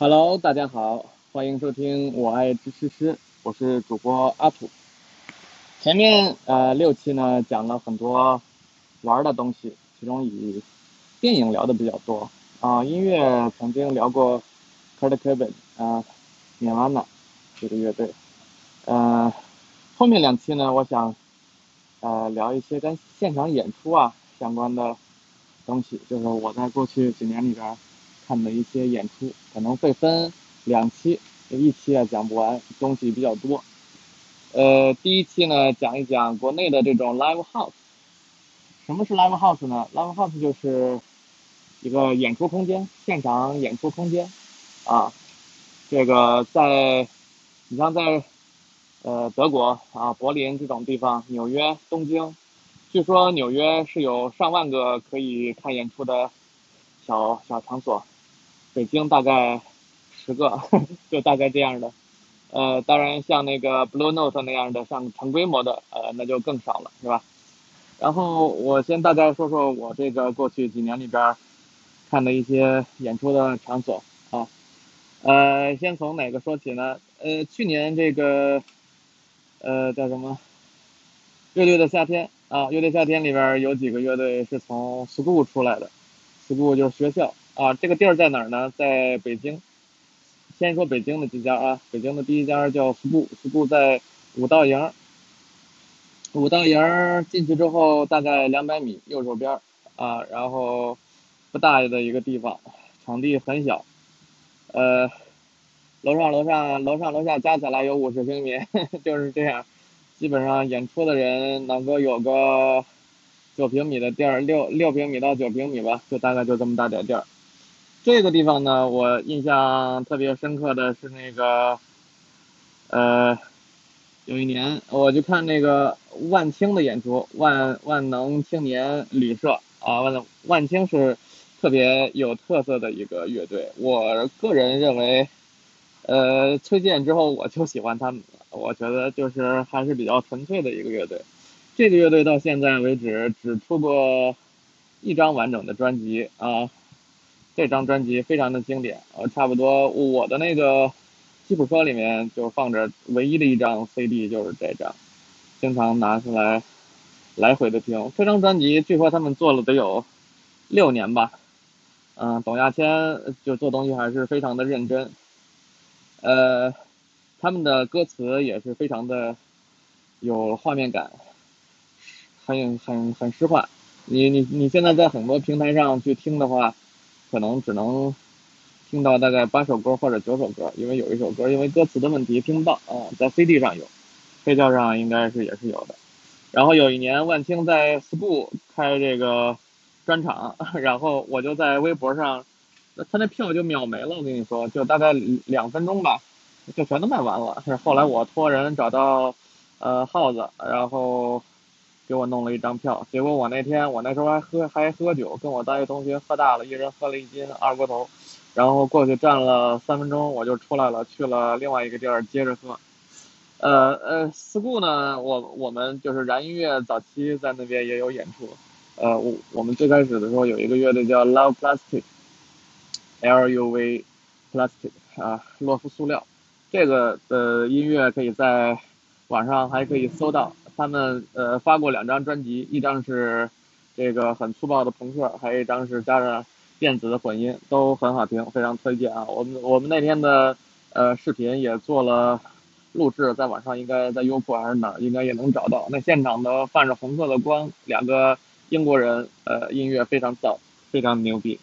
Hello，大家好，欢迎收听我爱吃吃吃，我是主播阿土。前面呃六期呢讲了很多玩的东西，其中以电影聊的比较多啊，音乐曾经聊过 Kurt Cobain 啊，Nirvana 这个乐队。呃，后面两期呢，我想呃聊一些跟现场演出啊相关的东西，就是我在过去几年里边。看的一些演出可能会分两期，一期啊讲不完，东西比较多。呃，第一期呢讲一讲国内的这种 live house。什么是 live house 呢？live house 就是一个演出空间，现场演出空间啊。这个在你像在呃德国啊柏林这种地方，纽约、东京，据说纽约是有上万个可以看演出的小小场所。北京大概十个，就大概这样的，呃，当然像那个 Blue Note 那样的，像成规模的，呃，那就更少了，是吧？然后我先大概说说我这个过去几年里边看的一些演出的场所啊，呃，先从哪个说起呢？呃，去年这个，呃，叫什么？乐队的夏天啊，乐队夏天里边有几个乐队是从 school 出来的，school 就是学校。啊，这个地儿在哪儿呢？在北京。先说北京的几家啊，北京的第一家叫 school，school 在五道营。五道营进去之后大概两百米，右手边啊，然后不大的一个地方，场地很小，呃，楼上楼上楼上楼下加起来有五十平米，就是这样，基本上演出的人能够有个九平米的地儿，六六平米到九平米吧，就大概就这么大点地儿。这个地方呢，我印象特别深刻的是那个，呃，有一年我就看那个万青的演出，万万能青年旅社啊，万万青是特别有特色的一个乐队，我个人认为，呃，推荐之后我就喜欢他们，我觉得就是还是比较纯粹的一个乐队。这个乐队到现在为止只出过一张完整的专辑啊。这张专辑非常的经典，呃，差不多我的那个吉普车里面就放着唯一的一张 CD 就是这张，经常拿出来来回的听。这张专辑据说他们做了得有六年吧，嗯，董亚千就做东西还是非常的认真，呃，他们的歌词也是非常的有画面感，很很很诗化。你你你现在在很多平台上去听的话。可能只能听到大概八首歌或者九首歌，因为有一首歌因为歌词的问题听不到啊，在 CD 上有，黑胶上应该是也是有的。然后有一年万青在 School 开这个专场，然后我就在微博上，他那票就秒没了，我跟你说，就大概两分钟吧，就全都卖完了。后来我托人找到呃耗子，然后。给我弄了一张票，结果我那天我那时候还喝还喝酒，跟我大学同学喝大了，一人喝了一斤二锅头，然后过去站了三分钟，我就出来了，去了另外一个地儿接着喝。呃呃，school 呢，我我们就是燃音乐早期在那边也有演出，呃，我我们最开始的时候有一个乐队叫 Love Plastic，L U V Plastic 啊，洛夫塑料，这个的音乐可以在网上还可以搜到。他们呃发过两张专辑，一张是这个很粗暴的朋克，还有一张是加上电子的混音，都很好听，非常推荐啊！我们我们那天的呃视频也做了录制，在网上应该在优酷还是哪儿，应该也能找到。那现场的泛着红色的光，两个英国人，呃，音乐非常燥，非常牛逼。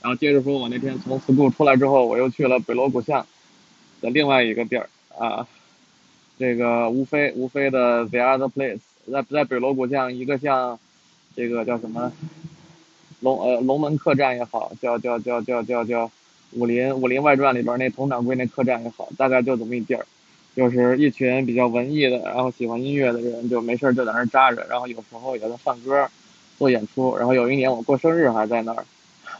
然后接着说，我那天从 school 出来之后，我又去了北锣鼓巷的另外一个地儿啊。这个无非无非的 The Other Place，在在北锣鼓巷一个像，这个叫什么龙呃龙门客栈也好，叫叫叫叫叫叫武林武林外传里边那佟掌柜那客栈也好，大概就这么一地儿，就是一群比较文艺的，然后喜欢音乐的人就没事就在那儿扎着，然后有时候也在放歌，做演出，然后有一年我过生日还在那儿，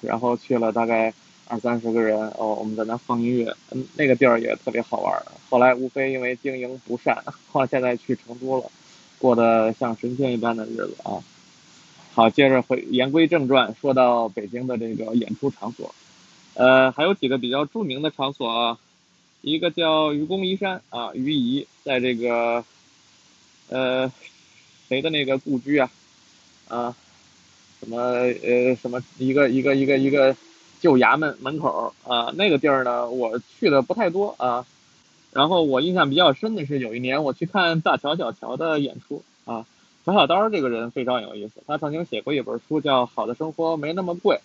然后去了大概。二三十个人哦，我们在那放音乐，嗯，那个地儿也特别好玩。后来无非因为经营不善，后来现在去成都了，过得像神仙一般的日子啊。好，接着回言归正传，说到北京的这个演出场所，呃，还有几个比较著名的场所啊，一个叫愚公移山啊，愚夷在这个呃谁的那个故居啊啊什么呃什么一个一个一个一个旧衙门门口啊那个地儿呢，我去的不太多啊。然后我印象比较深的是有一年我去看大乔小乔的演出啊，乔小刀这个人非常有意思，他曾经写过一本书叫《好的生活没那么贵》。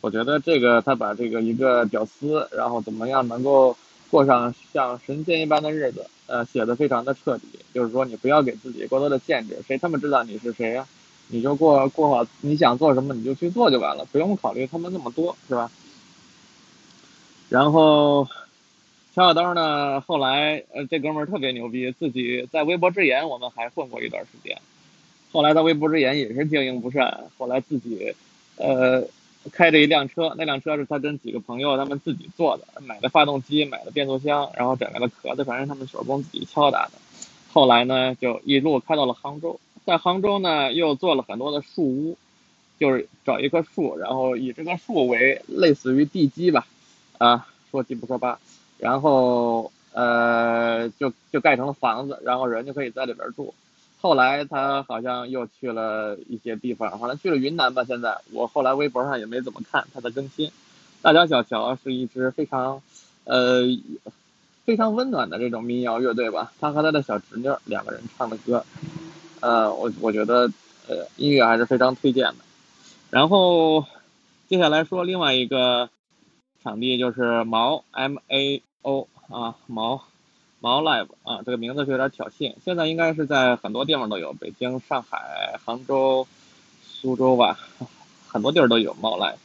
我觉得这个他把这个一个屌丝，然后怎么样能够过上像神仙一般的日子，呃，写的非常的彻底。就是说，你不要给自己过多的限制，谁他妈知道你是谁呀？你就过过好你想做什么你就去做就完了，不用考虑他们那么多，是吧？然后，乔小刀呢，后来呃，这哥们儿特别牛逼，自己在微博之言我们还混过一段时间。后来在微博之言也是经营不善，后来自己，呃。开着一辆车，那辆车是他跟几个朋友他们自己做的，买的发动机，买的变速箱，然后整个的壳子，反正他们手工自己敲打的。后来呢，就一路开到了杭州，在杭州呢又做了很多的树屋，就是找一棵树，然后以这个树为类似于地基吧，啊，说七不说八，然后呃就就盖成了房子，然后人就可以在里边住。后来他好像又去了一些地方，好像去了云南吧。现在我后来微博上也没怎么看他的更新。大乔小乔是一支非常，呃，非常温暖的这种民谣乐队吧。他和他的小侄女两个人唱的歌，呃，我我觉得呃音乐还是非常推荐的。然后接下来说另外一个场地就是毛 M A O 啊毛。毛 live 啊，这个名字是有点挑衅。现在应该是在很多地方都有，北京、上海、杭州、苏州吧，很多地儿都有毛 live。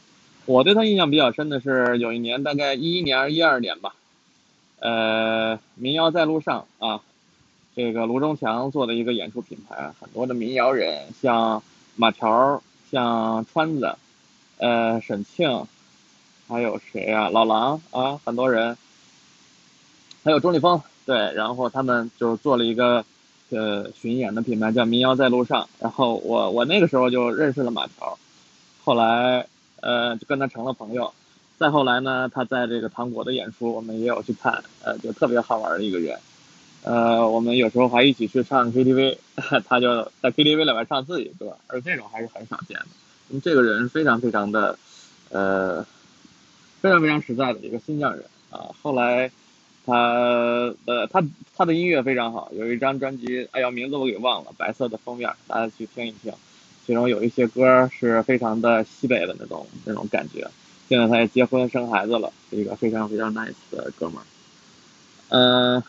我对他印象比较深的是有一年，大概一一年还是、一二年吧，呃，民谣在路上啊，这个卢中强做的一个演出品牌，很多的民谣人，像马条，像川子，呃，沈庆，还有谁呀？老狼啊，很多人，还有钟立风。对，然后他们就做了一个，呃，巡演的品牌叫民谣在路上。然后我我那个时候就认识了马条，后来呃就跟他成了朋友。再后来呢，他在这个糖果的演出，我们也有去看，呃，就特别好玩的一个人。呃，我们有时候还一起去唱 KTV，他就在 KTV 里面唱自己歌，而这种还是很少见的。那么这个人非常非常的，呃，非常非常实在的一个新疆人啊。后来。他呃，他他的音乐非常好，有一张专辑，哎呀，名字我给忘了，白色的封面，大家去听一听。其中有一些歌是非常的西北的那种那种感觉。现在他也结婚生孩子了，是一个非常非常 nice 的哥们儿。嗯，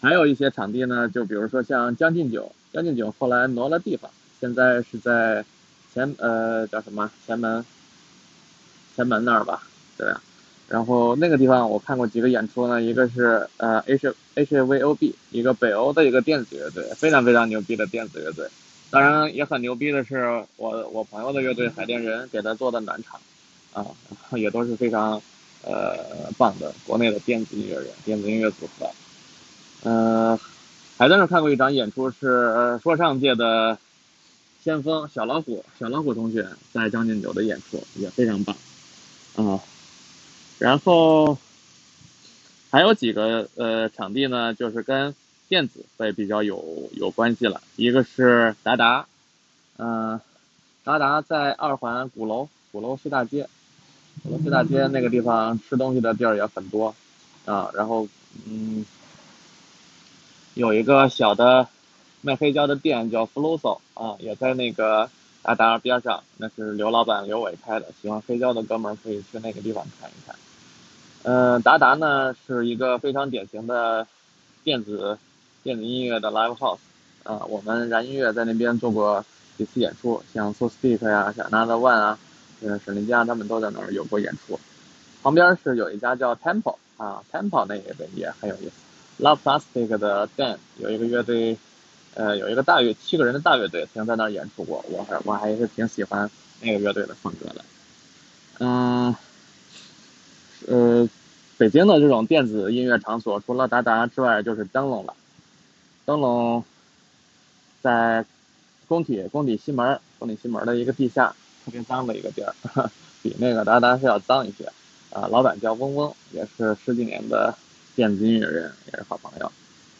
还有一些场地呢，就比如说像将进酒，将进酒后来挪了地方，现在是在前呃叫什么前门前门那儿吧，对。然后那个地方我看过几个演出呢，一个是呃 H H V O B，一个北欧的一个电子乐队，非常非常牛逼的电子乐队。当然也很牛逼的是我我朋友的乐队海淀人给他做的暖场，啊，也都是非常呃棒的国内的电子音乐人、电子音乐组合。呃，还在那看过一场演出，是说唱界的先锋小老虎小老虎同学在将进酒的演出也非常棒，啊。然后还有几个呃场地呢，就是跟电子会比较有有关系了。一个是达达，嗯，达达在二环鼓楼鼓楼西大街，鼓楼西大街那个地方吃东西的地儿也很多啊。然后嗯，有一个小的卖黑胶的店叫 Floso 啊，也在那个达达边上，那是刘老板刘伟开的。喜欢黑胶的哥们儿可以去那个地方看一看。嗯，达达呢是一个非常典型的电子电子音乐的 live house，啊，我们燃音乐在那边做过几次演出，像 So Speak 呀、像 Another One 啊，嗯，沈林佳他们都在那儿有过演出。旁边是有一家叫 Temple 啊，Temple 那个也很有意思。Love Plastic 的 Dan 有一个乐队，呃，有一个大乐七个人的大乐队曾经在那儿演出过，我还我还是挺喜欢那个乐队的风格的。嗯。呃，北京的这种电子音乐场所，除了达达之外，就是灯笼了。灯笼在工体工体西门工体西门的一个地下特别脏的一个地儿，比那个达达是要脏一些。呃，老板叫嗡嗡，也是十几年的电子音乐人，也是好朋友。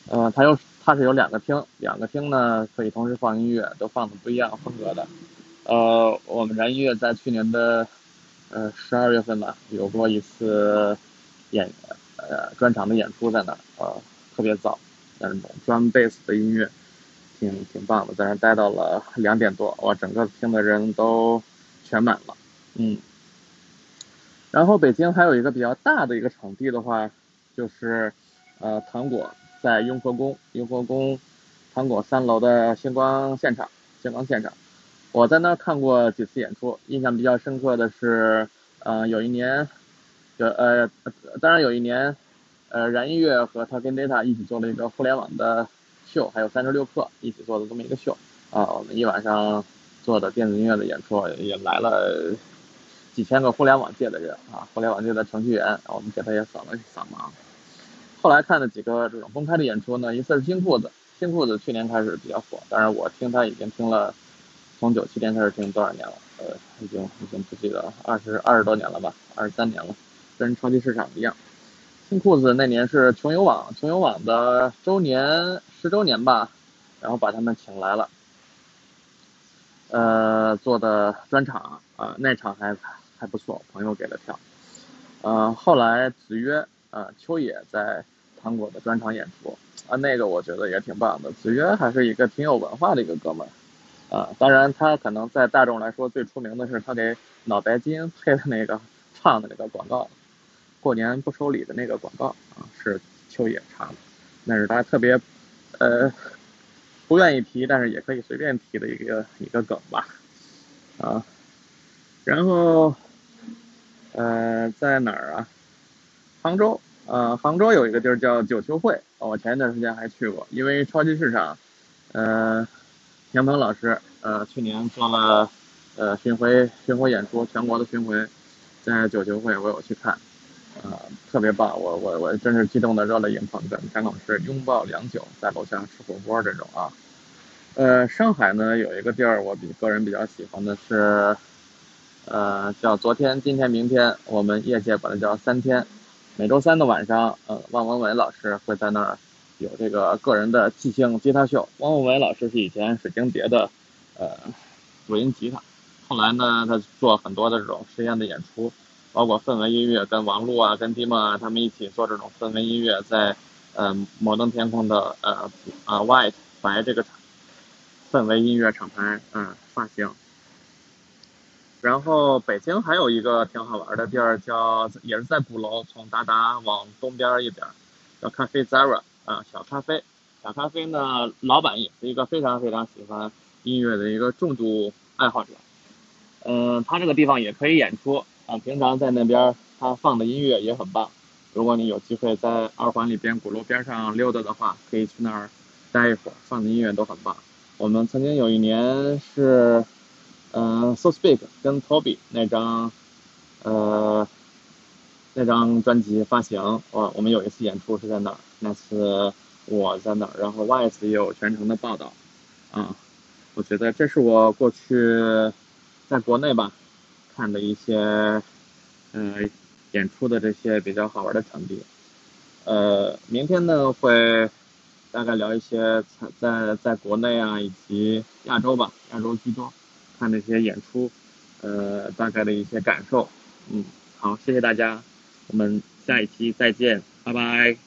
嗯，他有他是有两个厅，两个厅呢可以同时放音乐，都放的不一样风格的。呃，我们燃音乐在去年的呃十二月份吧，有过一次演呃专场的演出在那儿，呃，特别早，那种 drum bass 的音乐，挺挺棒的，在那待到了两点多，哇，整个厅的人都全满了，嗯。然后北京还有一个比较大的一个场地的话，就是呃糖果在雍和宫，雍和宫糖果三楼的星光现场，星光现场，我在那儿看过几次演出，印象比较深刻的是，呃有一年，有呃当然有一年，呃燃音乐和他跟 Data 一起做了一个互联网的秀，还有三十六氪一起做的这么一个秀，啊我们一晚上做的电子音乐的演出也来了。几千个互联网界的人啊，互联网界的程序员，我们给他也扫了一扫盲。后来看了几个这种公开的演出呢，一次是新裤子，新裤子去年开始比较火，但是我听他已经听了，从九七年开始听多少年了？呃，已经已经不记得了，二十二十多年了吧，二十三年了，跟超级市场一样。新裤子那年是穷游网，穷游网的周年十周年吧，然后把他们请来了，呃，做的专场啊，那场还。还不错，朋友给的票。呃，后来子曰，呃，秋野在糖果的专场演出，啊，那个我觉得也挺棒的。子曰还是一个挺有文化的一个哥们儿，啊，当然他可能在大众来说最出名的是他给脑白金配的那个唱的那个广告，过年不收礼的那个广告啊，是秋野唱的，那是他特别，呃，不愿意提，但是也可以随便提的一个一个梗吧，啊，然后。呃，在哪儿啊？杭州，呃，杭州有一个地儿叫九球会，我前一段时间还去过，因为超级市场，呃，田鹏老师，呃，去年做了，呃，巡回巡回演出，全国的巡回，在九球会我有去看，啊，特别棒，我我我真是激动的热泪盈眶，跟田老师拥抱良久，在楼下吃火锅这种啊，呃，上海呢有一个地儿，我比个人比较喜欢的是。呃，叫昨天、今天、明天，我们业界管它叫三天。每周三的晚上，呃，汪文伟老师会在那儿有这个个人的即兴吉他秀。汪文伟老师是以前水晶碟的呃主音吉他，后来呢，他做很多的这种实验的演出，包括氛围音乐，跟王璐啊、跟 D 梦啊他们一起做这种氛围音乐，在呃摩登天空的呃啊 White 白这个氛围音乐厂牌嗯发行。然后北京还有一个挺好玩的地儿，叫也是在鼓楼，从达达往东边一点，叫咖啡 Zara 啊，小咖啡。小咖啡呢，老板也是一个非常非常喜欢音乐的一个重度爱好者。嗯，他这个地方也可以演出啊，平常在那边他放的音乐也很棒。如果你有机会在二环里边鼓楼边上溜达的话，可以去那儿待一会儿，放的音乐都很棒。我们曾经有一年是。嗯，So Speak 跟 Toby 那张，呃，那张专辑发行，我我们有一次演出是在哪儿，那次我在哪儿，然后 Wise 也有全程的报道，啊，我觉得这是我过去在国内吧看的一些，嗯，演出的这些比较好玩的场地，呃，明天呢会大概聊一些在在国内啊以及亚洲吧，亚洲居多。看那些演出，呃，大概的一些感受，嗯，好，谢谢大家，我们下一期再见，拜拜。